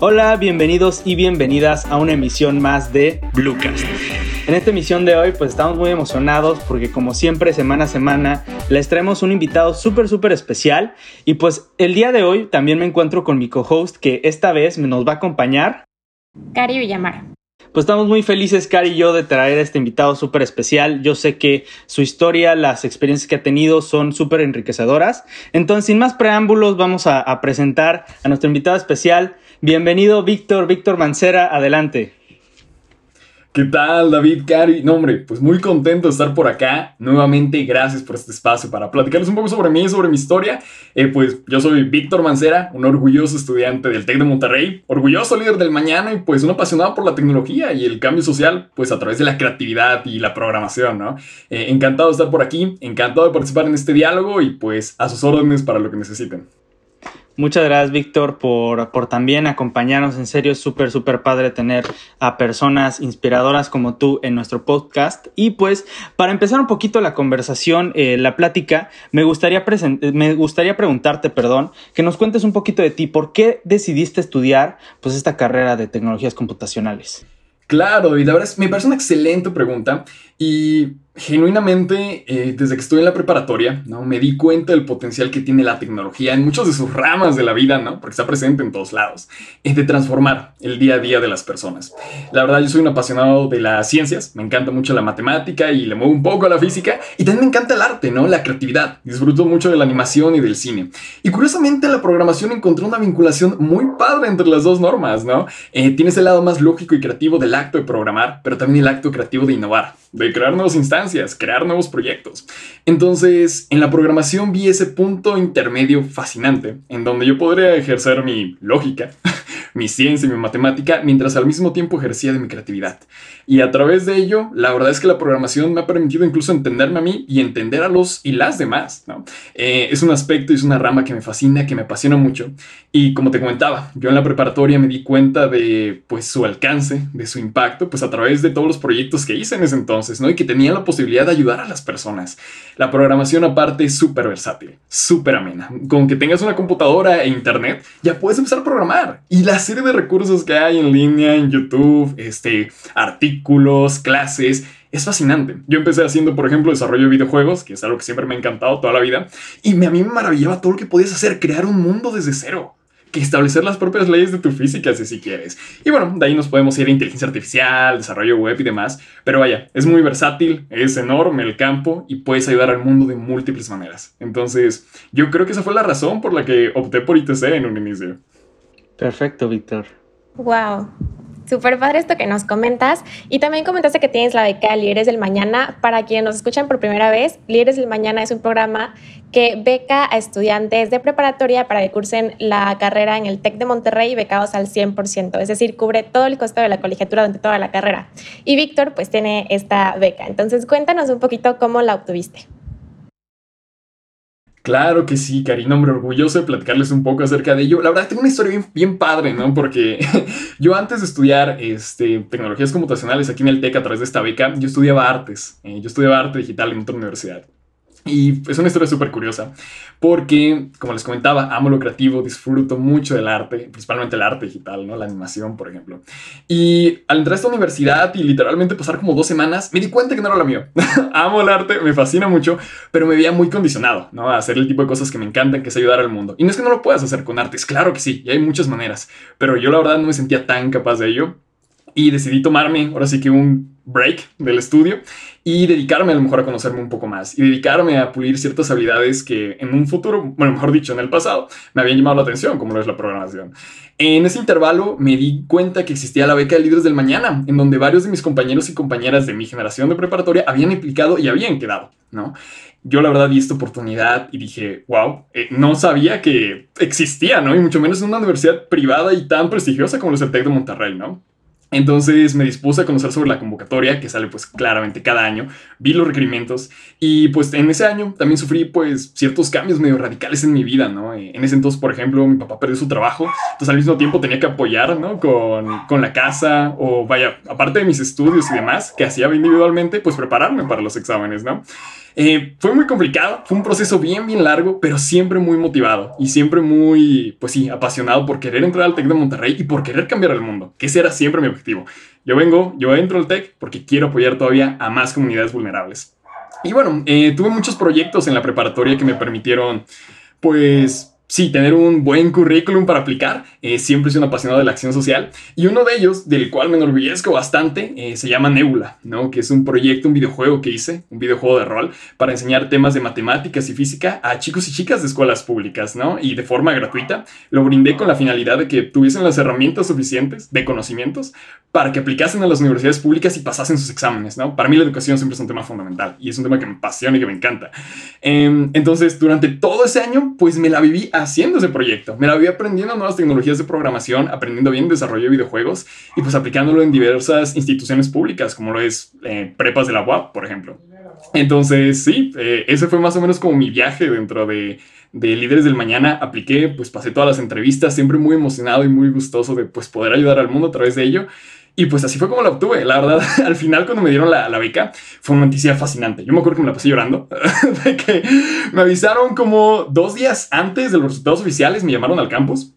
Hola, bienvenidos y bienvenidas a una emisión más de Bluecast. En esta emisión de hoy pues estamos muy emocionados porque como siempre semana a semana les traemos un invitado súper súper especial y pues el día de hoy también me encuentro con mi co-host que esta vez nos va a acompañar. Cari Villamar. Pues estamos muy felices, Cari y yo, de traer a este invitado súper especial. Yo sé que su historia, las experiencias que ha tenido son súper enriquecedoras. Entonces, sin más preámbulos, vamos a, a presentar a nuestro invitado especial. Bienvenido, Víctor, Víctor Mancera, adelante. ¿Qué tal, David, Cari? No, hombre, pues muy contento de estar por acá. Nuevamente, gracias por este espacio para platicarles un poco sobre mí, sobre mi historia. Eh, pues yo soy Víctor Mancera, un orgulloso estudiante del TEC de Monterrey, orgulloso líder del mañana y pues un apasionado por la tecnología y el cambio social, pues a través de la creatividad y la programación, ¿no? Eh, encantado de estar por aquí, encantado de participar en este diálogo y pues a sus órdenes para lo que necesiten. Muchas gracias, Víctor, por, por, también acompañarnos. En serio, es súper, súper padre tener a personas inspiradoras como tú en nuestro podcast. Y pues, para empezar un poquito la conversación, eh, la plática, me gustaría, me gustaría preguntarte, perdón, que nos cuentes un poquito de ti. ¿Por qué decidiste estudiar pues, esta carrera de tecnologías computacionales? Claro, y la verdad es, me parece una excelente pregunta. Y genuinamente, eh, desde que estoy en la preparatoria, ¿no? Me di cuenta del potencial que tiene la tecnología en muchas de sus ramas de la vida, ¿no? Porque está presente en todos lados, es de transformar el día a día de las personas. La verdad, yo soy un apasionado de las ciencias, me encanta mucho la matemática y le muevo un poco a la física, y también me encanta el arte, ¿no? La creatividad. Disfruto mucho de la animación y del cine. Y curiosamente, la programación encontró una vinculación muy padre entre las dos normas, ¿no? Eh, tienes el lado más lógico y creativo del acto de programar, pero también el acto creativo de innovar, de crear nuevas instancias, crear nuevos proyectos. Entonces, en la programación vi ese punto intermedio fascinante, en donde yo podría ejercer mi lógica, mi ciencia y mi matemática, mientras al mismo tiempo ejercía de mi creatividad. Y a través de ello, la verdad es que la programación me ha permitido incluso entenderme a mí y entender a los y las demás. Eh, es un aspecto y es una rama que me fascina, que me apasiona mucho. Y como te comentaba, yo en la preparatoria me di cuenta de pues su alcance, de su impacto, pues a través de todos los proyectos que hice en ese entonces, ¿no? Y que tenía la posibilidad de ayudar a las personas. La programación aparte es súper versátil, súper amena. Con que tengas una computadora e internet, ya puedes empezar a programar. Y la serie de recursos que hay en línea, en YouTube, este, artículos, clases, es fascinante. Yo empecé haciendo, por ejemplo, desarrollo de videojuegos, que es algo que siempre me ha encantado toda la vida, y a mí me maravillaba todo lo que podías hacer, crear un mundo desde cero que establecer las propias leyes de tu física si, si quieres. Y bueno, de ahí nos podemos ir a inteligencia artificial, desarrollo web y demás. Pero vaya, es muy versátil, es enorme el campo y puedes ayudar al mundo de múltiples maneras. Entonces, yo creo que esa fue la razón por la que opté por ITC en un inicio. Perfecto, Víctor. Wow. Súper padre esto que nos comentas. Y también comentaste que tienes la beca Líderes del Mañana. Para quienes nos escuchan por primera vez, Líderes del Mañana es un programa que beca a estudiantes de preparatoria para que cursen la carrera en el TEC de Monterrey becados al 100%. Es decir, cubre todo el costo de la colegiatura durante toda la carrera. Y Víctor, pues, tiene esta beca. Entonces, cuéntanos un poquito cómo la obtuviste. Claro que sí, Karina, hombre, orgulloso de platicarles un poco acerca de ello. La verdad, tengo una historia bien, bien padre, ¿no? Porque yo antes de estudiar este, tecnologías computacionales aquí en el TEC a través de esta beca, yo estudiaba artes. Eh, yo estudiaba arte digital en otra universidad. Y es una historia súper curiosa, porque, como les comentaba, amo lo creativo, disfruto mucho del arte, principalmente el arte digital, ¿no? La animación, por ejemplo. Y al entrar a esta universidad y literalmente pasar como dos semanas, me di cuenta que no era lo mío. amo el arte, me fascina mucho, pero me veía muy condicionado, ¿no? A hacer el tipo de cosas que me encantan, que es ayudar al mundo. Y no es que no lo puedas hacer con artes, claro que sí, y hay muchas maneras, pero yo la verdad no me sentía tan capaz de ello. Y decidí tomarme, ahora sí que un break del estudio y dedicarme a lo mejor a conocerme un poco más y dedicarme a pulir ciertas habilidades que en un futuro, bueno, mejor dicho, en el pasado, me habían llamado la atención, como lo es la programación. En ese intervalo me di cuenta que existía la beca de líderes del mañana, en donde varios de mis compañeros y compañeras de mi generación de preparatoria habían implicado y habían quedado, ¿no? Yo la verdad vi esta oportunidad y dije, wow, eh, no sabía que existía, ¿no? Y mucho menos en una universidad privada y tan prestigiosa como es el TEC de Monterrey, ¿no? Entonces me dispuse a conocer sobre la convocatoria, que sale pues claramente cada año, vi los requerimientos y pues en ese año también sufrí pues ciertos cambios medio radicales en mi vida, ¿no? Eh, en ese entonces, por ejemplo, mi papá perdió su trabajo, entonces al mismo tiempo tenía que apoyar, ¿no? Con, con la casa o vaya, aparte de mis estudios y demás que hacía individualmente, pues prepararme para los exámenes, ¿no? Eh, fue muy complicado, fue un proceso bien, bien largo, pero siempre muy motivado y siempre muy, pues sí, apasionado por querer entrar al TEC de Monterrey y por querer cambiar el mundo, que ese era siempre mi objetivo. Yo vengo, yo entro al TEC porque quiero apoyar todavía a más comunidades vulnerables. Y bueno, eh, tuve muchos proyectos en la preparatoria que me permitieron, pues, sí, tener un buen currículum para aplicar. Eh, siempre soy un apasionado de la acción social. Y uno de ellos, del cual me enorgullezco bastante, eh, se llama Nebula, ¿no? Que es un proyecto, un videojuego que hice, un videojuego de rol, para enseñar temas de matemáticas y física a chicos y chicas de escuelas públicas, ¿no? Y de forma gratuita. Lo brindé con la finalidad de que tuviesen las herramientas suficientes de conocimientos para que aplicasen a las universidades públicas y pasasen sus exámenes, ¿no? Para mí la educación siempre es un tema fundamental y es un tema que me apasiona y que me encanta. Em, entonces, durante todo ese año, pues me la viví haciendo ese proyecto. Me la vi aprendiendo nuevas tecnologías de programación, aprendiendo bien desarrollo de videojuegos y pues aplicándolo en diversas instituciones públicas, como lo es eh, prepas de la UAP, por ejemplo. Entonces, sí, eh, ese fue más o menos como mi viaje dentro de, de Líderes del Mañana. Apliqué, pues pasé todas las entrevistas, siempre muy emocionado y muy gustoso de pues poder ayudar al mundo a través de ello. Y pues así fue como la obtuve. La verdad, al final cuando me dieron la, la, beca, fue una noticia fascinante. Yo me acuerdo que me la pasé llorando, de que me avisaron como dos días antes de los resultados oficiales, me llamaron al campus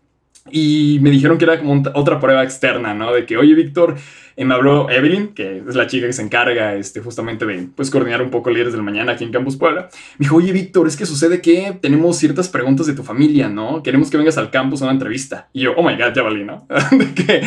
y me dijeron que era como otra prueba externa, ¿no? De que, oye, Víctor, eh, me habló Evelyn, que es la chica que se encarga este, justamente de pues, coordinar un poco líderes del mañana aquí en Campus Puebla. Me dijo, oye, Víctor, es que sucede que tenemos ciertas preguntas de tu familia, ¿no? Queremos que vengas al campus a una entrevista. Y yo, oh my god, ya valí, ¿no? de que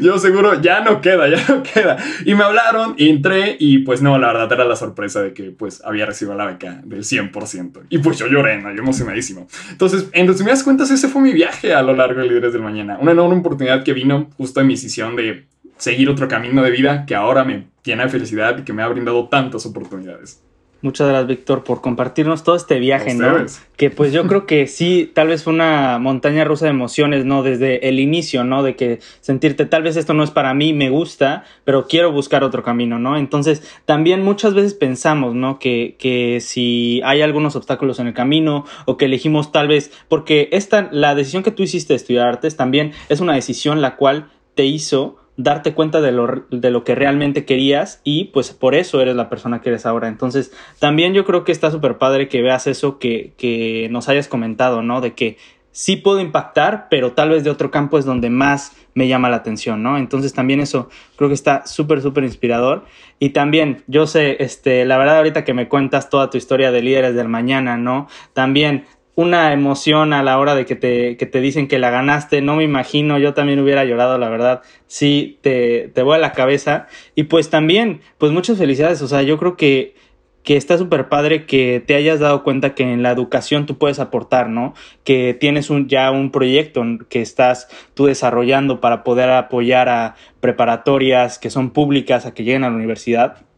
yo seguro ya no queda, ya no queda. Y me hablaron, y entré, y pues no, la verdad era la sorpresa de que pues había recibido la beca del 100%. Y pues yo lloré, ¿no? Yo emocionadísimo. Entonces, en resumidas cuentas, ese fue mi viaje a lo largo de Líderes del Mañana. Una enorme oportunidad que vino justo en mi decisión de seguir otro camino de vida que ahora me llena de felicidad y que me ha brindado tantas oportunidades. Muchas gracias, Víctor, por compartirnos todo este viaje, ¿no? Que pues yo creo que sí, tal vez fue una montaña rusa de emociones, ¿no? Desde el inicio, ¿no? De que sentirte, tal vez esto no es para mí, me gusta, pero quiero buscar otro camino, ¿no? Entonces, también muchas veces pensamos, ¿no? Que, que si hay algunos obstáculos en el camino o que elegimos tal vez, porque esta, la decisión que tú hiciste de estudiar artes también es una decisión la cual te hizo darte cuenta de lo, de lo que realmente querías y pues por eso eres la persona que eres ahora. Entonces, también yo creo que está súper padre que veas eso que, que nos hayas comentado, ¿no? De que sí puedo impactar, pero tal vez de otro campo es donde más me llama la atención, ¿no? Entonces también eso creo que está súper, súper inspirador. Y también, yo sé, este, la verdad ahorita que me cuentas toda tu historia de líderes del mañana, ¿no? También una emoción a la hora de que te, que te dicen que la ganaste, no me imagino, yo también hubiera llorado, la verdad, sí, te, te voy a la cabeza. Y pues también, pues muchas felicidades, o sea, yo creo que, que está súper padre que te hayas dado cuenta que en la educación tú puedes aportar, ¿no? Que tienes un, ya un proyecto que estás tú desarrollando para poder apoyar a preparatorias que son públicas a que lleguen a la universidad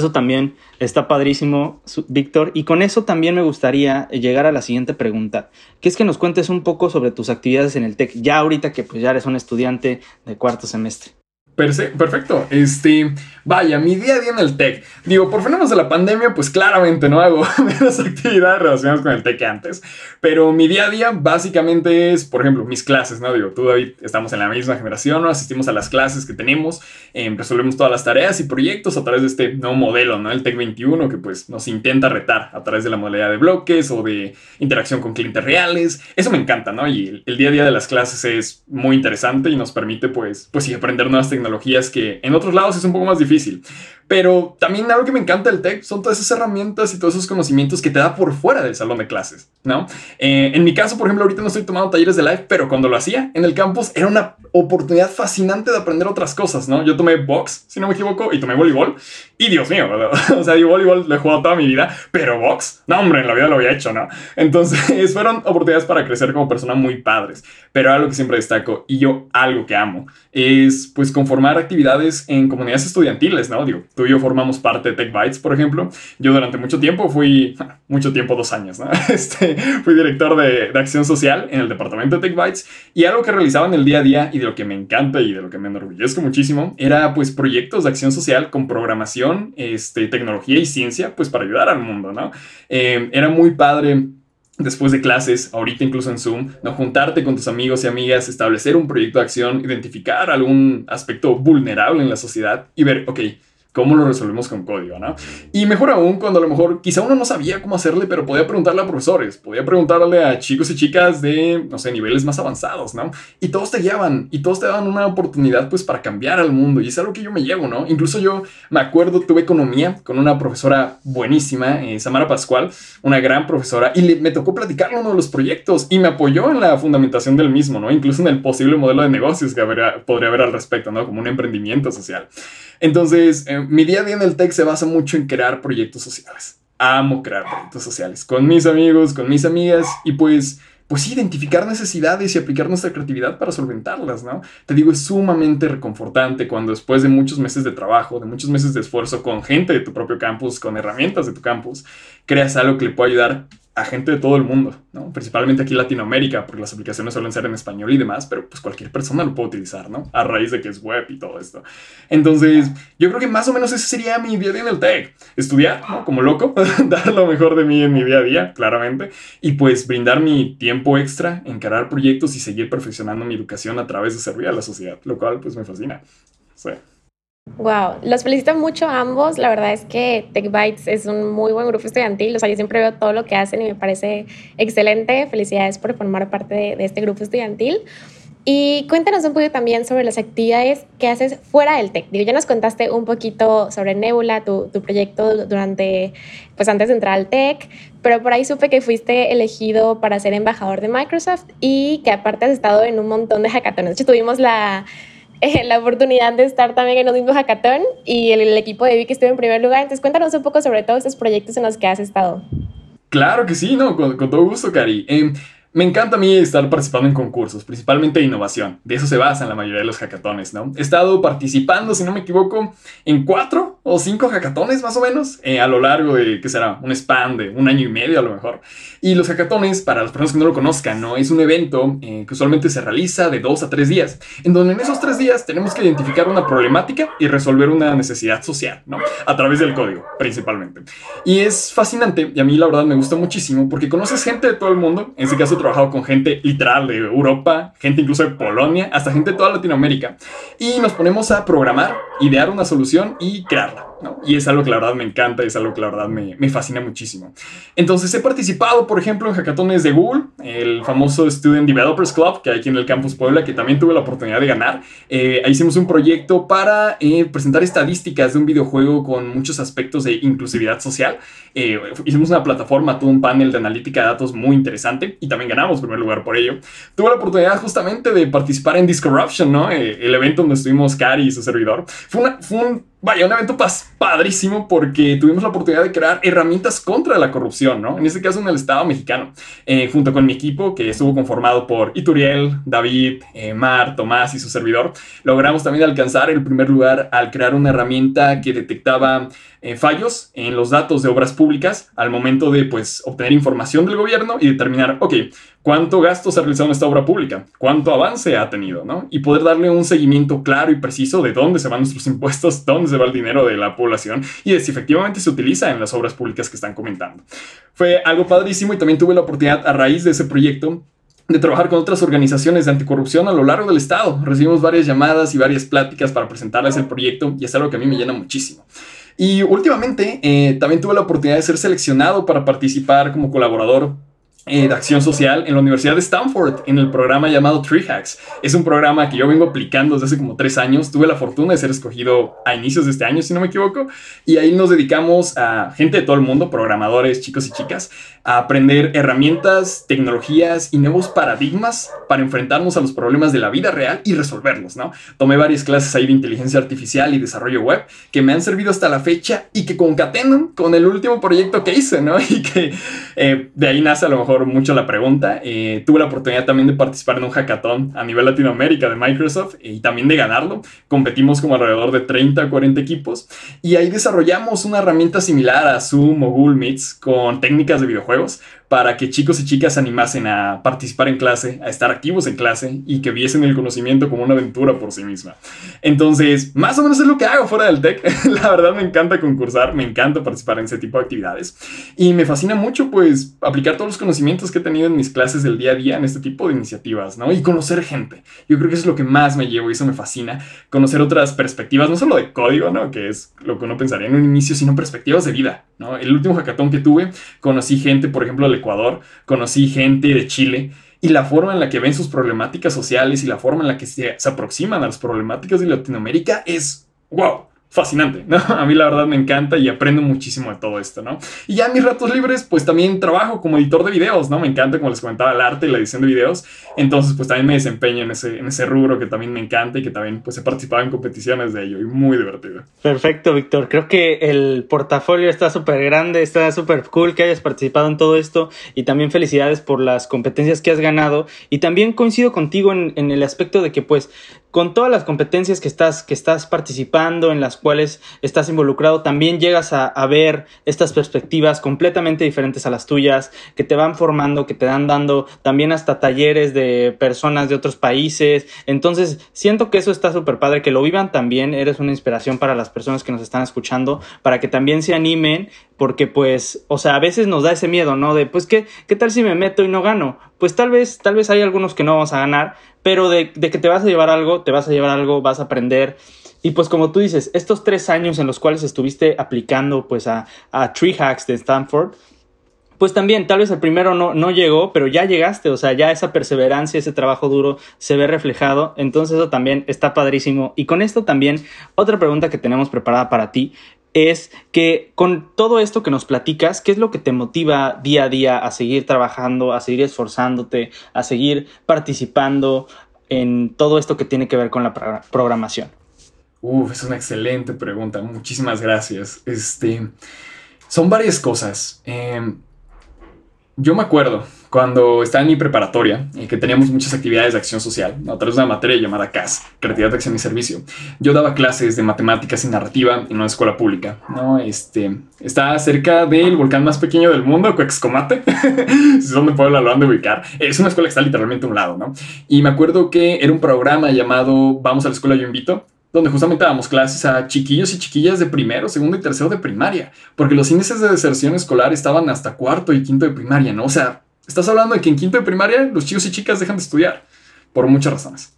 eso también está padrísimo, Víctor. Y con eso también me gustaría llegar a la siguiente pregunta, que es que nos cuentes un poco sobre tus actividades en el TEC, ya ahorita que pues ya eres un estudiante de cuarto semestre. Perfecto. Este, vaya, mi día a día en el TEC. Digo, por fenómenos de la pandemia, pues claramente no hago menos actividades relacionadas con el TEC que antes. Pero mi día a día básicamente es, por ejemplo, mis clases, ¿no? Digo, tú, David, estamos en la misma generación, ¿no? Asistimos a las clases que tenemos, em, resolvemos todas las tareas y proyectos a través de este nuevo modelo, ¿no? El TEC 21, que pues nos intenta retar a través de la modalidad de bloques o de interacción con clientes reales. Eso me encanta, ¿no? Y el, el día a día de las clases es muy interesante y nos permite, pues, pues sí, aprender nuevas tecnologías que en otros lados es un poco más difícil. Pero también algo que me encanta del tech son todas esas herramientas y todos esos conocimientos que te da por fuera del salón de clases, ¿no? Eh, en mi caso, por ejemplo, ahorita no estoy tomando talleres de live, pero cuando lo hacía en el campus era una oportunidad fascinante de aprender otras cosas, ¿no? Yo tomé box, si no me equivoco, y tomé voleibol. Y Dios mío, o sea, yo voleibol lo he jugado toda mi vida, pero box, no, hombre, en la vida lo había hecho, ¿no? Entonces, fueron oportunidades para crecer como persona muy padres. Pero algo que siempre destaco, y yo algo que amo, es pues conformar actividades en comunidades estudiantiles, ¿no? Digo, Tú y yo formamos parte de Tech Bytes, por ejemplo. Yo durante mucho tiempo fui, mucho tiempo, dos años. Este, fui director de, de acción social en el departamento de Tech Bytes y algo que realizaba en el día a día y de lo que me encanta y de lo que me enorgullezco muchísimo era pues proyectos de acción social con programación, este, tecnología y ciencia pues para ayudar al mundo, ¿no? Eh, era muy padre después de clases, ahorita incluso en Zoom, ¿no? juntarte con tus amigos y amigas, establecer un proyecto de acción, identificar algún aspecto vulnerable en la sociedad y ver, ok, cómo lo resolvemos con código, ¿no? Y mejor aún cuando a lo mejor quizá uno no sabía cómo hacerle, pero podía preguntarle a profesores, podía preguntarle a chicos y chicas de, no sé, niveles más avanzados, ¿no? Y todos te guiaban y todos te daban una oportunidad pues para cambiar al mundo y es algo que yo me llevo, ¿no? Incluso yo me acuerdo, tuve economía con una profesora buenísima, eh, Samara Pascual, una gran profesora, y me tocó platicarle uno de los proyectos y me apoyó en la fundamentación del mismo, ¿no? Incluso en el posible modelo de negocios que podría haber al respecto, ¿no? Como un emprendimiento social. Entonces, eh, mi día a día en el tech se basa mucho en crear proyectos sociales. Amo crear proyectos sociales con mis amigos, con mis amigas y pues, pues identificar necesidades y aplicar nuestra creatividad para solventarlas, ¿no? Te digo, es sumamente reconfortante cuando después de muchos meses de trabajo, de muchos meses de esfuerzo con gente de tu propio campus, con herramientas de tu campus, creas algo que le pueda ayudar a gente de todo el mundo, ¿no? Principalmente aquí en Latinoamérica, porque las aplicaciones suelen ser en español y demás, pero pues cualquier persona lo puede utilizar, ¿no? A raíz de que es web y todo esto. Entonces, yo creo que más o menos ese sería mi día a día en el tech. Estudiar, ¿no? Como loco, dar lo mejor de mí en mi día a día, claramente, y pues brindar mi tiempo extra, encarar proyectos y seguir perfeccionando mi educación a través de servir a la sociedad, lo cual pues me fascina. Sí. Wow, los felicito mucho a ambos. La verdad es que Tech Bytes es un muy buen grupo estudiantil. O sea, yo siempre veo todo lo que hacen y me parece excelente. Felicidades por formar parte de, este grupo estudiantil. Y cuéntanos un poco también sobre las actividades que haces fuera del TEC. Digo, ya nos contaste un poquito sobre Nebula, tu, tu, proyecto durante, pues antes de entrar al TEC, pero por ahí supe que fuiste elegido para ser embajador de Microsoft y que aparte has estado en un montón de hackatones. De hecho, tuvimos la, la oportunidad de estar también en un mismo hackathon y el, equipo de Vicky estuvo en primer lugar. Entonces, cuéntanos un poco sobre todos estos proyectos en los que has estado. Claro que sí, no, con, todo gusto, Cari. Em, me encanta a mí estar participando en concursos, principalmente de innovación. De eso se basa en la mayoría de los hackatones, ¿no? He estado participando, si no me equivoco, en cuatro o cinco hackatones más o menos eh, a lo largo de, ¿qué será? Un span de un año y medio a lo mejor. Y los hackatones, para las personas que no lo conozcan, ¿no? Es un evento eh, que usualmente se realiza de dos a tres días, en donde en esos tres días tenemos que identificar una problemática y resolver una necesidad social, ¿no? A través del código, principalmente. Y es fascinante, y a mí la verdad me gusta muchísimo, porque conoces gente de todo el mundo, en este caso trabajado con gente literal de Europa, gente incluso de Polonia, hasta gente de toda Latinoamérica. Y nos ponemos a programar, idear una solución y crearla. Y es algo que la verdad me encanta, es algo que la verdad me, me, fascina muchísimo. Entonces he participado, por ejemplo, en hackatones de Google, el famoso Student Developers Club, que hay aquí en el campus Puebla, que también tuve la oportunidad de ganar. Eh, ahí hicimos un proyecto para eh, presentar estadísticas de un videojuego con muchos aspectos de inclusividad social. Eh, hicimos una plataforma, todo un panel de analítica de datos muy interesante y también ganamos primer lugar por ello. Tuve la oportunidad justamente de participar en Discorruption, ¿no? el evento donde estuvimos Cari y su servidor. Fue, una, fue un Vaya, un evento padrísimo porque tuvimos la oportunidad de crear herramientas contra la corrupción, ¿no? En este caso en el Estado mexicano, eh, junto con mi equipo que estuvo conformado por Ituriel, David, eh, Mar, Tomás y su servidor, logramos también alcanzar el primer lugar al crear una herramienta que detectaba eh, fallos en los datos de obras públicas al momento de, pues, obtener información del gobierno y determinar, ok, cuánto gasto se ha realizado en esta obra pública, cuánto avance ha tenido, ¿no? Y poder darle un seguimiento claro y preciso de dónde se van nuestros impuestos, dónde se va el dinero de la población y de si efectivamente se utiliza en las obras públicas que están comentando. Fue algo padrísimo y también tuve la oportunidad a raíz de ese proyecto de trabajar con otras organizaciones de anticorrupción a lo largo del estado. Recibimos varias llamadas y varias pláticas para presentarles el proyecto y es algo que a mí me llena muchísimo. Y últimamente eh, también tuve la oportunidad de ser seleccionado para participar como colaborador eh, de acción social en la Universidad de Stanford, en el programa llamado Tree Hacks. Es un programa que yo vengo aplicando desde hace como tres años. Tuve la fortuna de ser escogido a inicios de este año, si no me equivoco, y ahí nos dedicamos a gente de todo el mundo, programadores, chicos y chicas, a aprender herramientas, tecnologías y nuevos paradigmas para enfrentarnos a los problemas de la vida real y resolverlos, ¿no? Tomé varias clases ahí de inteligencia artificial y desarrollo web que me han servido hasta la fecha y que concatenan con el último proyecto que hice, ¿no? Y que eh, de ahí nace a lo mejor valoro mucho la pregunta. Eh, tuve la oportunidad también de participar en un hackathon a nivel Latinoamérica de Microsoft y también de ganarlo. Competimos como alrededor de 30 a 40 equipos y ahí desarrollamos una herramienta similar a Zoom o Google Meets con técnicas de videojuegos para que chicos y chicas se animasen a participar en clase, a estar activos en clase y que viesen el conocimiento como una aventura por sí misma. Entonces, más o menos es lo que hago fuera del tech. La verdad me encanta concursar, me encanta participar en ese tipo de actividades y me fascina mucho pues aplicar todos los conocimientos que he tenido en mis clases del día a día en este tipo de iniciativas, ¿no? Y conocer gente. Yo creo que eso es lo que más me llevo y eso me fascina, conocer otras perspectivas, no solo de código, ¿no? Que es lo que uno pensaría en un inicio, sino perspectivas de vida, El último hackathon que tuve, conocí gente, por ejemplo, de Ecuador, conocí gente de Chile y la forma en la que ven sus problemáticas sociales y la forma en la que se, se aproximan a las problemáticas de Latinoamérica es wow fascinante, ¿no? A mí la verdad me encanta y aprendo muchísimo de todo esto, ¿no? Y ya mis ratos libres, pues también trabajo como editor de videos, ¿no? Me encanta, como les comentaba, el arte y la edición de videos. Entonces, pues también me desempeño en ese, en ese rubro que también me encanta y que también, pues he participado en competiciones de ello y muy divertido. Perfecto, Víctor. Creo que el portafolio está súper grande, está súper cool que hayas participado en todo esto y también felicidades por las competencias que has ganado. Y también coincido contigo en, en el aspecto de que, pues, con todas las competencias que estás, que estás participando, en las cuales estás involucrado, también llegas a, ver estas perspectivas completamente diferentes a las tuyas, que te van formando, que te dan dando también hasta talleres de personas de otros países. Entonces, siento que eso está súper padre, que lo vivan también, eres una inspiración para las personas que nos están escuchando, para que también se animen, porque pues, o sea, a veces nos da ese miedo, ¿no? De, pues, ¿qué, tal si me meto y no gano? Pues tal vez, tal vez hay algunos que no vamos a ganar, pero de, que te vas a llevar algo, te vas a llevar algo, vas a aprender. Y pues como tú dices, estos tres años en los cuales estuviste aplicando pues a, a Tree Hacks de Stanford, pues también tal vez el primero no, no llegó, pero ya llegaste, o sea, ya esa perseverancia, ese trabajo duro se ve reflejado, entonces eso también está padrísimo. Y con esto también, otra pregunta que tenemos preparada para ti es que con todo esto que nos platicas, ¿qué es lo que te motiva día a día a seguir trabajando, a seguir esforzándote, a seguir participando en todo esto que tiene que ver con la programación? Uf, es una excelente pregunta. Muchísimas gracias. Este, son varias cosas. Em, yo me acuerdo cuando estaba en mi preparatoria y que teníamos muchas actividades de acción social a través de una materia llamada CAS, Creatividad, Acción y Servicio. Yo daba clases de matemáticas y narrativa en una escuela pública, ¿no? Este, está cerca del volcán más pequeño del mundo, Cuexcomate, si son de Puebla lo han de ubicar. Es una escuela que está literalmente a un lado, ¿no? Y me acuerdo que era un programa llamado Vamos a la escuela, yo invito, donde justamente damos clases a chiquillos y chiquillas de primero, segundo y tercero de primaria, porque los índices de deserción escolar estaban hasta cuarto y quinto de primaria, ¿no? O sea, estás hablando de que en quinto de primaria los chicos y chicas dejan de estudiar, por muchas razones.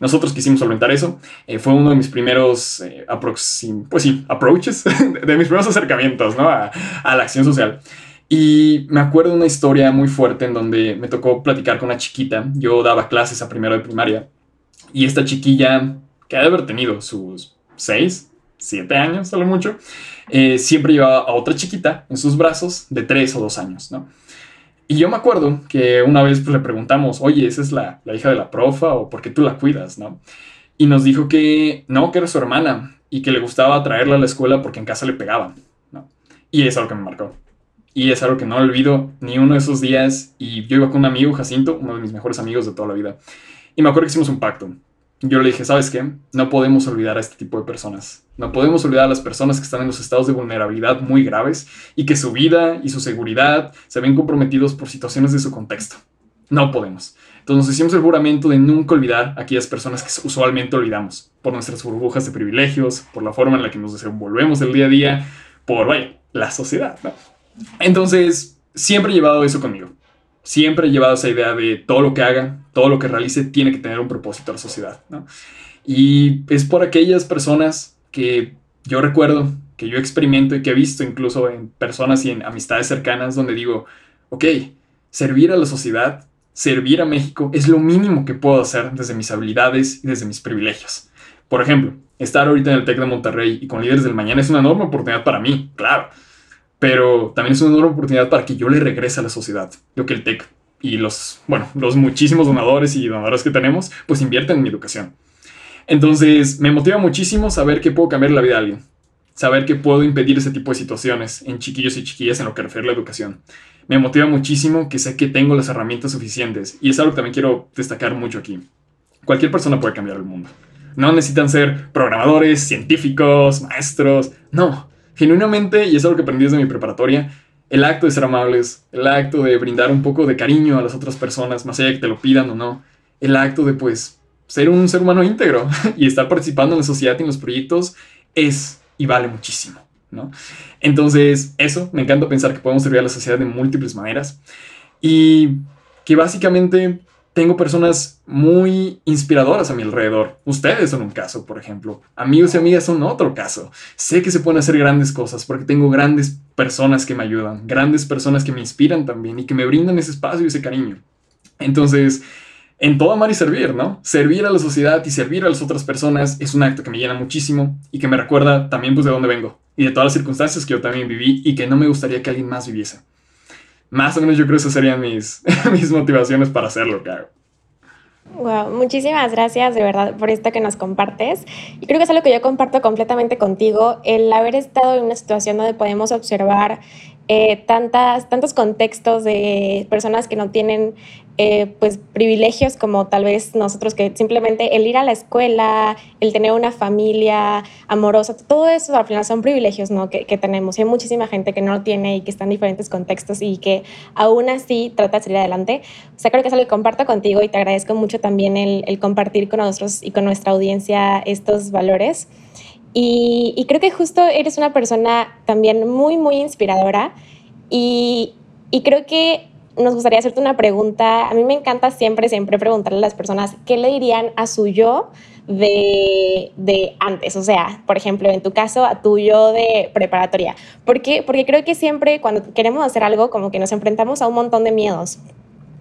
Nosotros quisimos solventar eso, eh, fue uno de mis primeros, eh, pues sí, approaches, de mis primeros acercamientos. A, la acción social. Y me acuerdo de una historia muy fuerte en donde me tocó platicar con una chiquita, yo daba clases a primero de primaria, y esta chiquilla que ha de haber tenido sus seis, siete años a mucho, eh, siempre llevaba a otra chiquita en sus brazos de tres o dos años, ¿no? Y yo me acuerdo que una vez pues, le preguntamos, oye, ¿esa es la, la, hija de la profa o por qué tú la cuidas, no? Y nos dijo que no, que era su hermana y que le gustaba traerla a la escuela porque en casa le pegaban, ¿no? Y es algo que me marcó. Y es algo que no olvido ni uno de esos días. Y yo iba con un amigo, Jacinto, uno de mis mejores amigos de toda la vida. Y me acuerdo que hicimos un pacto yo le dije, ¿sabes qué? No podemos olvidar a este tipo de personas. No podemos olvidar a las personas que están en los estados de vulnerabilidad muy graves y que su vida y su seguridad se ven comprometidos por situaciones de su contexto. No podemos. Entonces nos hicimos el juramento de nunca olvidar a aquellas personas que usualmente olvidamos por nuestras burbujas de privilegios, por la forma en la que nos desenvolvemos el día a día, por, vaya, la sociedad. Entonces, siempre he llevado eso conmigo siempre he llevado esa idea de todo lo que haga, todo lo que realice, tiene que tener un propósito a la sociedad. Y es por aquellas personas que yo recuerdo, que yo experimento y que he visto incluso en personas y en amistades cercanas donde digo, ok, servir a la sociedad, servir a México es lo mínimo que puedo hacer desde mis habilidades y desde mis privilegios. Por ejemplo, estar ahorita en el TEC de Monterrey y con líderes del mañana es una enorme oportunidad para mí, claro pero también es una enorme oportunidad para que yo le regrese a la sociedad. Lo que el TEC y los, bueno, los muchísimos donadores y donadoras que tenemos, pues invierten en mi educación. Entonces, me motiva muchísimo saber que puedo cambiar la vida de alguien. Saber que puedo impedir ese tipo de situaciones en chiquillos y chiquillas en lo que refiere a la educación. me motiva muchísimo que sé que tengo las herramientas suficientes. Y es algo que también quiero destacar mucho aquí. Cualquier persona puede cambiar el mundo. No necesitan ser programadores, científicos, maestros. No, genuinamente, y es algo que aprendí desde mi preparatoria, el acto de ser amables, el acto de brindar un poco de cariño a las otras personas, más allá de que te lo pidan o no, el acto de pues ser un ser humano íntegro y estar participando en la sociedad y en los proyectos es y vale muchísimo, ¿no? Entonces, eso, me encanta pensar que podemos servir a la sociedad de múltiples maneras y que básicamente tengo personas muy inspiradoras a mi alrededor. Ustedes son un caso, por ejemplo. Amigos y amigas son otro caso. Sé que se pueden hacer grandes cosas porque tengo grandes personas que me ayudan, grandes personas que me inspiran también y que me brindan ese espacio y ese cariño. Entonces, en todo amar y servir, ¿no? Servir a la sociedad y servir a las otras personas es un acto que me llena muchísimo y que me recuerda también pues de dónde vengo y de todas las circunstancias que yo también viví y que no me gustaría que alguien más viviese. Más o menos yo creo que esas serían mis, mis motivaciones para hacer lo que hago. Wow, muchísimas gracias de verdad por esto que nos compartes. Y creo que es algo que yo comparto completamente contigo, el haber estado en una situación donde podemos observar eh, tantas, tantos contextos de personas que no tienen eh, pues privilegios como tal vez nosotros que simplemente el ir a la escuela, el tener una familia amorosa, todo eso al final son privilegios ¿no? que, que tenemos. Y hay muchísima gente que no lo tiene y que está en diferentes contextos y que aún así trata de salir adelante. O sea, creo que es algo que comparto contigo y te agradezco mucho también el, compartir con nosotros y con nuestra audiencia estos valores. Y, creo que justo eres una persona también muy, muy inspiradora y creo que nos gustaría hacerte una pregunta. A mí me encanta siempre, siempre preguntarle a las personas qué le dirían a su yo de, de antes. O sea, por ejemplo, en tu caso, a tu yo de preparatoria. ¿Por qué? Porque creo que siempre cuando queremos hacer algo, como que nos enfrentamos a un montón de miedos.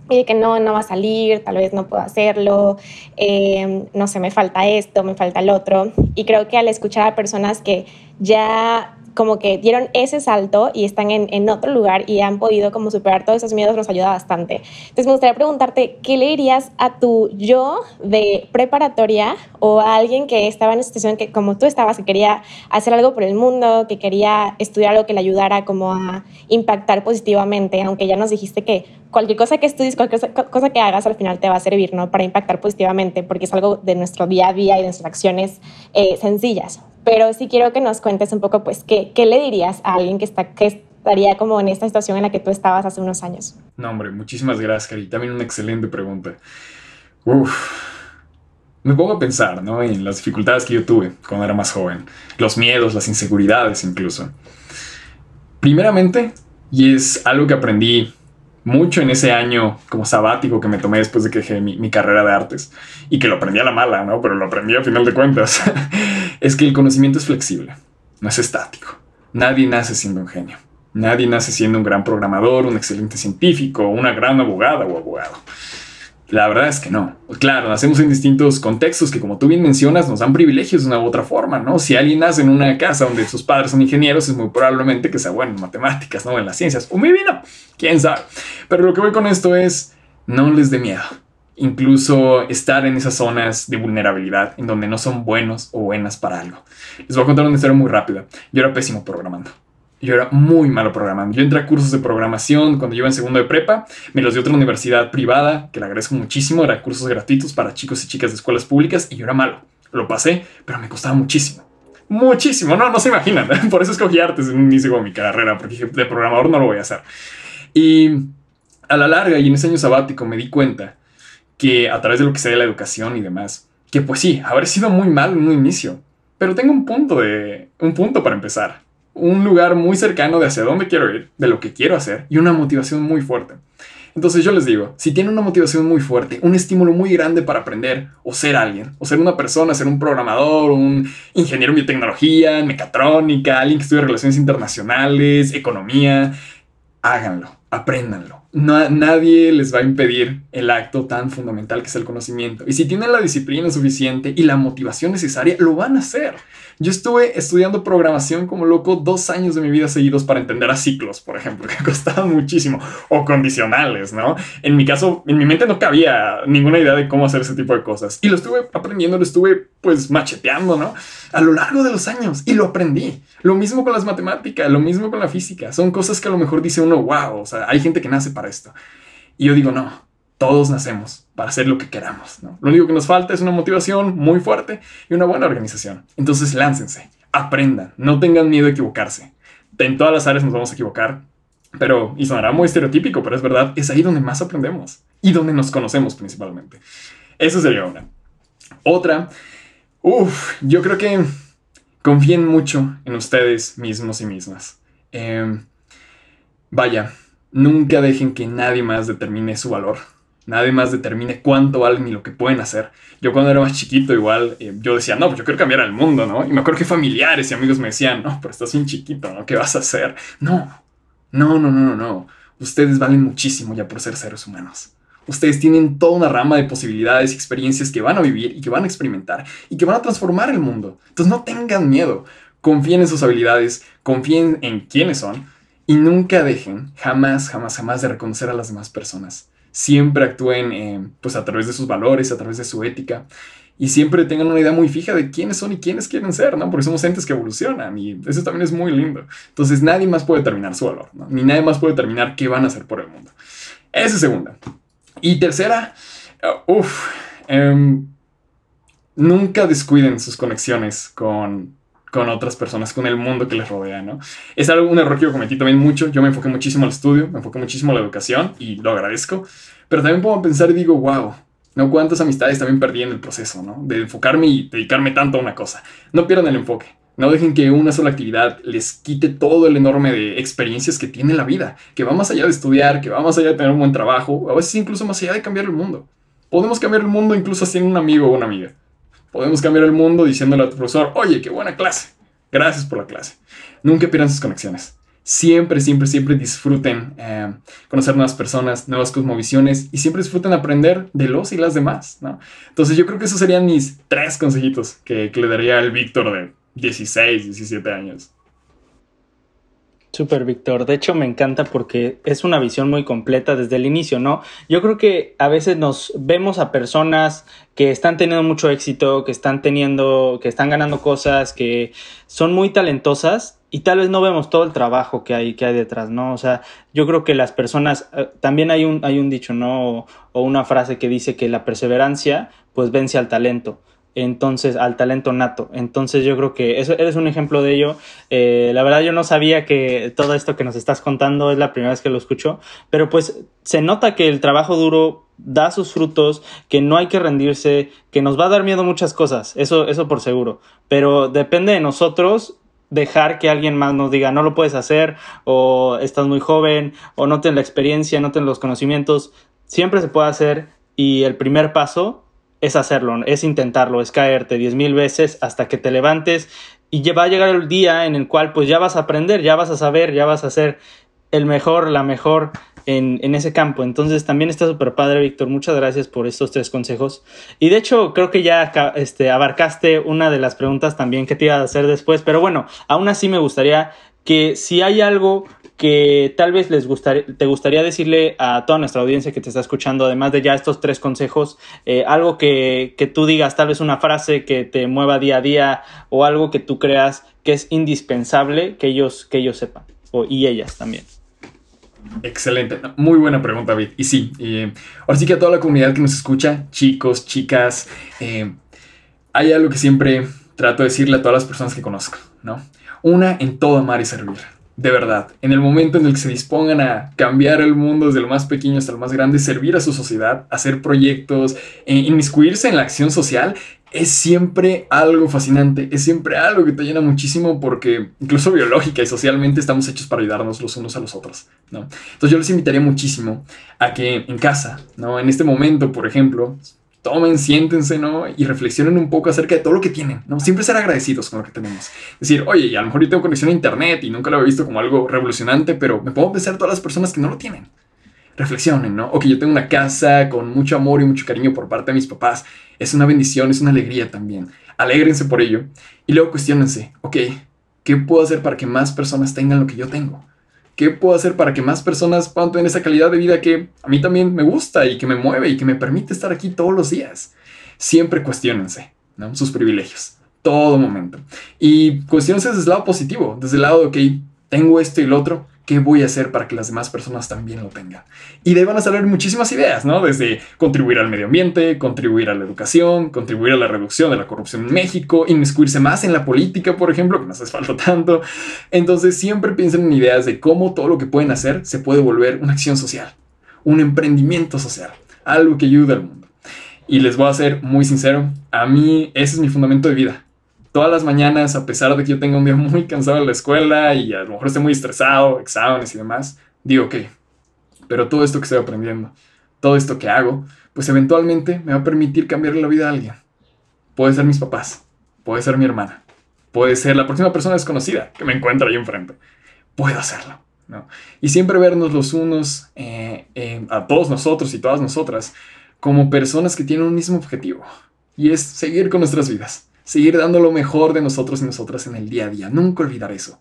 Y de que no, no va a salir, tal vez no puedo hacerlo, eh, no sé, me falta esto, me falta el otro. Y creo que al escuchar a personas que ya como que dieron ese salto y están en, en, otro lugar y han podido como superar todos esos miedos nos ayuda bastante. Entonces me gustaría preguntarte, ¿qué le dirías a tu yo de preparatoria o a alguien que estaba en una situación que como tú estabas, que quería hacer algo por el mundo, que quería estudiar algo que le ayudara como a impactar positivamente, aunque ya nos dijiste que cualquier cosa que estudies, cualquier cosa que hagas al final te va a servir, ¿no? Para impactar positivamente, porque es algo de nuestro día a día y de nuestras acciones eh, sencillas pero sí quiero que nos cuentes un poco, pues, ¿qué, qué le dirías a alguien que, está, que estaría como en esta situación en la que tú estabas hace unos años? No, hombre, muchísimas gracias, Cari. También una excelente pregunta. Uf. Me pongo a pensar, ¿no? En las dificultades que yo tuve cuando era más joven. Los miedos, las inseguridades incluso. Primeramente, y es algo que aprendí mucho en ese año como sabático que me tomé después de que dejé mi, carrera de artes y que lo aprendí a la mala, ¿no? Pero lo aprendí a final de cuentas. es que el conocimiento es flexible, no es estático. Nadie nace siendo un genio. Nadie nace siendo un gran programador, un excelente científico, una gran abogada o abogado. La verdad es que no. Claro, nacemos en distintos contextos que, como tú bien mencionas, nos dan privilegios de una u otra forma, ¿no? Si alguien nace en una casa donde sus padres son ingenieros, es muy probablemente que sea bueno en matemáticas, ¿no? En las ciencias. O muy bien, quién sabe. Pero lo que voy con esto es, no les dé miedo. Incluso estar en esas zonas de vulnerabilidad en donde no son buenos o buenas para algo. Les voy a contar una historia muy rápida. Yo era pésimo programando. Yo era muy malo programando. Yo entré a cursos de programación cuando yo iba en segundo de prepa. Me los dio otra universidad privada, que le agradezco muchísimo. Era cursos gratuitos para chicos y chicas de escuelas públicas y yo era malo. Lo pasé, pero me costaba muchísimo. Muchísimo, no, no se imaginan. Por eso escogí artes en un inicio de mi carrera, porque de programador no lo voy a hacer. Y a la larga y en ese año sabático me di cuenta que a través de lo que sé de la educación y demás, que pues sí, habré sido muy mal en un inicio, pero tengo un punto de un punto para empezar un lugar muy cercano de hacia dónde quiero ir, de lo que quiero hacer y una motivación muy fuerte. Entonces yo les digo, si tienen una motivación muy fuerte, un estímulo muy grande para aprender o ser alguien, o ser una persona, ser un programador, un ingeniero en biotecnología, mecatrónica, alguien que estudie relaciones internacionales, economía, háganlo, apréndanlo, nadie les va a impedir el acto tan fundamental que es el conocimiento. Y si tienen la disciplina suficiente y la motivación necesaria, lo van a hacer. Yo estuve estudiando programación como loco dos años de mi vida seguidos para entender a ciclos, por ejemplo, que costaban muchísimo, o condicionales, ¿no? En mi caso, en mi mente no cabía ninguna idea de cómo hacer ese tipo de cosas. Y lo estuve aprendiendo, lo estuve pues macheteando, ¿no? A lo largo de los años. Y lo aprendí. Lo mismo con las matemáticas, lo mismo con la física. Son cosas que a lo mejor dice uno, wow, o sea, hay gente que nace para esto. Y yo digo, no, todos nacemos para hacer lo que queramos. ¿no? Lo único que nos falta es una motivación muy fuerte y una buena organización. Entonces láncense, aprendan, no tengan miedo a equivocarse. En todas las áreas nos vamos a equivocar, pero, y sonará muy estereotípico, pero es verdad, es ahí donde más aprendemos y donde nos conocemos principalmente. Eso sería una. Otra, uff, yo creo que confíen mucho en ustedes mismos y mismas. Em, vaya, nunca dejen que nadie más determine su valor nadie más determine cuánto valen ni lo que pueden hacer. Yo cuando era más chiquito igual, eh, yo decía, no, pues yo quiero cambiar el mundo, ¿no? Y me acuerdo que familiares y amigos me decían, no, pero estás bien chiquito, ¿no? ¿Qué vas a hacer? No, no, no, no, no. Ustedes valen muchísimo ya por ser seres humanos. Ustedes tienen toda una rama de posibilidades y experiencias que van a vivir y que van a experimentar y que van a transformar el mundo. Entonces no tengan miedo. Confíen en sus habilidades, confíen en quiénes son y nunca dejen jamás, jamás, jamás de reconocer a las demás personas siempre actúen eh, pues a través de sus valores, a través de su ética y siempre tengan una idea muy fija de quiénes son y quiénes quieren ser, ¿no? Porque somos entes que evolucionan y eso también es muy lindo. Entonces nadie más puede determinar su valor. Ni nadie más puede determinar qué van a hacer por el mundo. Esa es segunda. Y tercera, uff, em, nunca descuiden sus conexiones con con otras personas, con el mundo que les rodea, ¿no? Es algo, un error que yo cometí también mucho. Yo me enfoqué muchísimo al estudio, me enfoqué muchísimo a la educación y lo agradezco. Pero también puedo pensar y digo, wow, ¿no? Cuántas amistades también perdí en el proceso, ¿no? De enfocarme y dedicarme tanto a una cosa. No pierdan el enfoque. No dejen que una sola actividad les quite todo el enorme de experiencias que tiene la vida, que va más allá de estudiar, que va más allá de tener un buen trabajo, a veces incluso más allá de cambiar el mundo. Podemos cambiar el mundo incluso siendo un amigo o una amiga. Podemos cambiar el mundo diciéndole a tu profesor, oye, qué buena clase. Gracias por la clase. Nunca pierdan sus conexiones. Siempre, siempre, siempre disfruten eh, conocer nuevas personas, nuevas cosmovisiones y siempre disfruten aprender de los y las demás, ¿no? Entonces yo creo que esos serían mis tres consejitos que, que le daría al Víctor de 16, 17 años. Súper, Víctor. De hecho, me encanta porque es una visión muy completa desde el inicio, ¿no? Yo creo que a veces nos vemos a personas que están teniendo mucho éxito, que están teniendo, que están ganando cosas, que son muy talentosas y tal vez no vemos todo el trabajo que hay, que hay detrás, ¿no? O sea, yo creo que las personas, eh, también hay un, hay un dicho, ¿no? o una frase que dice que la perseverancia, pues vence al talento entonces al talento nato. Entonces yo creo que eso eres un ejemplo de ello. Eh, la verdad yo no sabía que todo esto que nos estás contando es la primera vez que lo escucho, pero pues se nota que el trabajo duro da sus frutos, que no hay que rendirse, que nos va a dar miedo muchas cosas, eso, eso por seguro, pero depende de nosotros dejar que alguien más nos diga no lo puedes hacer o estás muy joven o no tienes la experiencia, no tienes los conocimientos, siempre se puede hacer y el primer paso es hacerlo, es intentarlo, es caerte diez mil veces hasta que te levantes y va a llegar el día en el cual pues ya vas a aprender, ya vas a saber, ya vas a ser el mejor, la mejor en, en ese campo. Entonces también está súper padre, Víctor. Muchas gracias por estos tres consejos. Y de hecho creo que ya este, abarcaste una de las preguntas también que te iba a hacer después, pero bueno, aún así me gustaría que si hay algo que tal vez les te gustaría decirle a toda nuestra audiencia que te está escuchando, además de ya estos tres consejos, eh, algo que, que, tú digas, tal vez una frase que te mueva día a día o algo que tú creas que es indispensable que ellos, que ellos sepan o, y ellas también. Excelente, muy buena pregunta, David. Y sí, ahora sí que a toda la comunidad que nos escucha, chicos, chicas, eh, hay algo que siempre trato de decirle a todas las personas que conozco, ¿no? Una en todo amar y servir de verdad, en el momento en el que se dispongan a cambiar el mundo desde lo más pequeño hasta lo más grande, servir a su sociedad, hacer proyectos, e inmiscuirse en la acción social, es siempre algo fascinante, es siempre algo que te llena muchísimo porque incluso biológica y socialmente estamos hechos para ayudarnos los unos a los otros, ¿no? Entonces yo les invitaría muchísimo a que en casa, ¿no? En este momento, por ejemplo, tomen, siéntense, ¿no? Y reflexionen un poco acerca de todo lo que tienen, ¿no? Siempre ser agradecidos con lo que tenemos. Decir, oye, a lo mejor yo tengo conexión a internet y nunca lo he visto como algo revolucionante, pero me puedo pensar todas las personas que no lo tienen. reflexionen, ¿no? O que yo tengo una casa con mucho amor y mucho cariño por parte de mis papás. Es una bendición, es una alegría también. Alégrense por ello. Y luego cuestionense, ok, ¿qué puedo hacer para que más personas tengan lo que yo tengo? ¿Qué puedo hacer para que más personas puedan tener esa calidad de vida que a mí también me gusta y que me mueve y que me permite estar aquí todos los días? Siempre cuestionense ¿no? sus privilegios, todo momento. Y cuestionense desde el lado positivo, desde el lado de, ok, tengo esto y lo otro, ¿Qué voy a hacer para que las demás personas también lo tengan? Y de ahí van a salir muchísimas ideas, ¿no? Desde contribuir al medio ambiente, contribuir a la educación, contribuir a la reducción de la corrupción en México, inmiscuirse más en la política, por ejemplo, que no hace falta tanto. Entonces siempre piensen en ideas de cómo todo lo que pueden hacer se puede volver una acción social, un emprendimiento social, algo que ayude al mundo. Y les voy a ser muy sincero, a mí ese es mi fundamento de vida todas las mañanas, a pesar de que yo tenga un día muy cansado en la escuela y a lo mejor esté muy estresado, exámenes y demás, digo, ok, pero todo esto que estoy aprendiendo, todo esto que hago, pues eventualmente me va a permitir cambiarle la vida a alguien. Puede ser mis papás, puede ser mi hermana, puede ser la próxima persona desconocida que me encuentra ahí enfrente. Puedo hacerlo. ¿no? Y siempre vernos los unos, eh, eh, a todos nosotros y todas nosotras, como personas que tienen un mismo objetivo, y es seguir con nuestras vidas seguir dando lo mejor de nosotros y nosotras en el día a día. Nunca olvidar eso.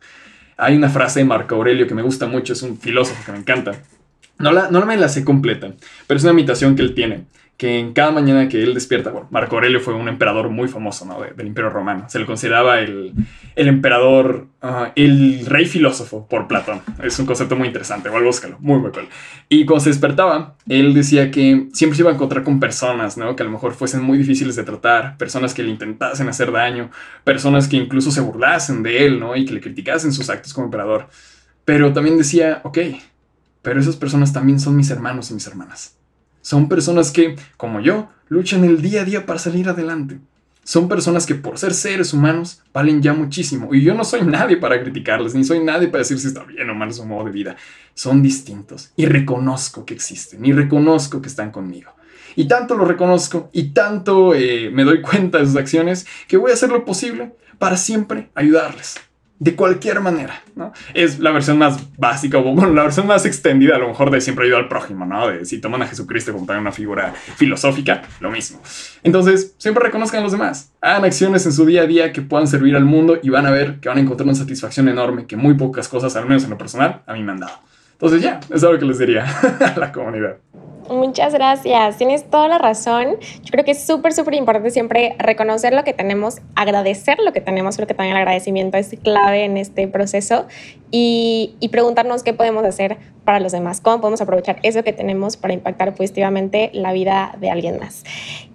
Hay una frase de Marco Aurelio que me gusta mucho, es un filósofo que me encanta. No, la, no me la sé completa, pero es una imitación que él tiene que en cada mañana que él despierta, bueno, Marco Aurelio fue un emperador muy famoso ¿no? del Imperio Romano, se le consideraba el, el emperador, ah, el rey filósofo por Platón, es un concepto muy interesante, igual búscalo, muy muy cool. Y cuando se despertaba, él decía que siempre se iba a encontrar con personas, ¿no? que a lo mejor fuesen muy difíciles de tratar, personas que le intentasen hacer daño, personas que incluso se burlasen de él ¿no? y que le criticasen sus actos como emperador. Pero también decía, ok, pero esas personas también son mis hermanos y mis hermanas son personas que, como yo, luchan el día a día para salir adelante. Son personas que por ser seres humanos valen ya muchísimo. Y yo no soy nadie para criticarles, ni soy nadie para decir si está bien o mal su modo de vida. Son distintos. Y reconozco que existen. Y reconozco que están conmigo. Y tanto lo reconozco y tanto eh, me doy cuenta de sus acciones que voy a hacer lo posible para siempre ayudarles de cualquier manera, ¿no? Es la versión más básica, o la versión más extendida a lo mejor de siempre ayuda al prójimo, ¿no? De si toman a Jesucristo como una figura filosófica, lo mismo. Entonces, siempre reconozcan a los demás, hagan acciones en su día a día que puedan servir al mundo y van a ver que van a encontrar una satisfacción enorme que muy pocas cosas, al menos en lo personal, a mí me han dado. Entonces, ya, es algo que les diría a la comunidad. Muchas gracias, tienes toda la razón. Yo creo que es súper, súper importante siempre reconocer lo que tenemos, agradecer lo que tenemos, creo que también el agradecimiento es clave en este proceso y, y, preguntarnos qué podemos hacer para los demás, cómo podemos aprovechar eso que tenemos para impactar positivamente la vida de alguien más.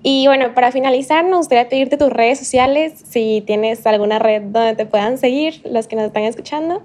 Y bueno, para finalizar, nos gustaría pedirte tus redes sociales, si tienes alguna red donde te puedan seguir los que nos están escuchando.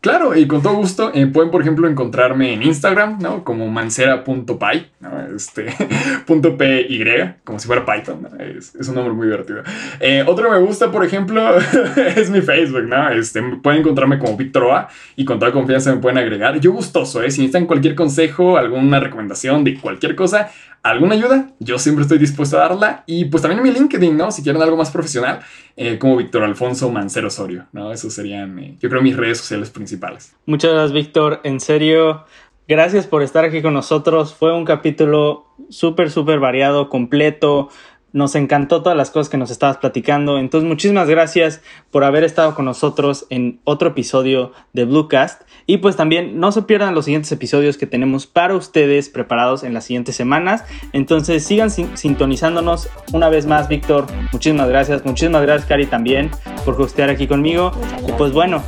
Claro, y con todo gusto eh, pueden, por ejemplo, encontrarme en Instagram, ¿no? Como mancera.py, ¿no? Este, punto .py, como si fuera Python, es, un nombre muy divertido. Eh, otro me gusta, por ejemplo, es mi Facebook, ¿no? Este, pueden encontrarme como Víctor Oa y con toda confianza me pueden agregar. Yo gustoso, ¿eh? Si necesitan cualquier consejo, alguna recomendación de cualquier cosa, alguna ayuda, yo siempre estoy dispuesto a darla. Y pues también mi LinkedIn, ¿no? Si quieren algo más profesional, eh, como Víctor Alfonso Mancero Osorio, ¿no? Esos serían, eh, yo creo, mis redes sociales principales. Muchas gracias, Víctor. En serio, gracias por estar aquí con nosotros. Fue un capítulo súper, súper variado, completo. Nos encantó todas las cosas que nos estabas platicando. Entonces, muchísimas gracias por haber estado con nosotros en otro episodio de Bluecast. Y pues también no se pierdan los siguientes episodios que tenemos para ustedes preparados en las siguientes semanas. Entonces, sigan sintonizándonos una vez más, Víctor. Muchísimas gracias. Muchísimas gracias, Cari, también por estar aquí conmigo. Y pues bueno,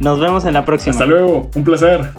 nos vemos en la próxima. Hasta luego. Un placer.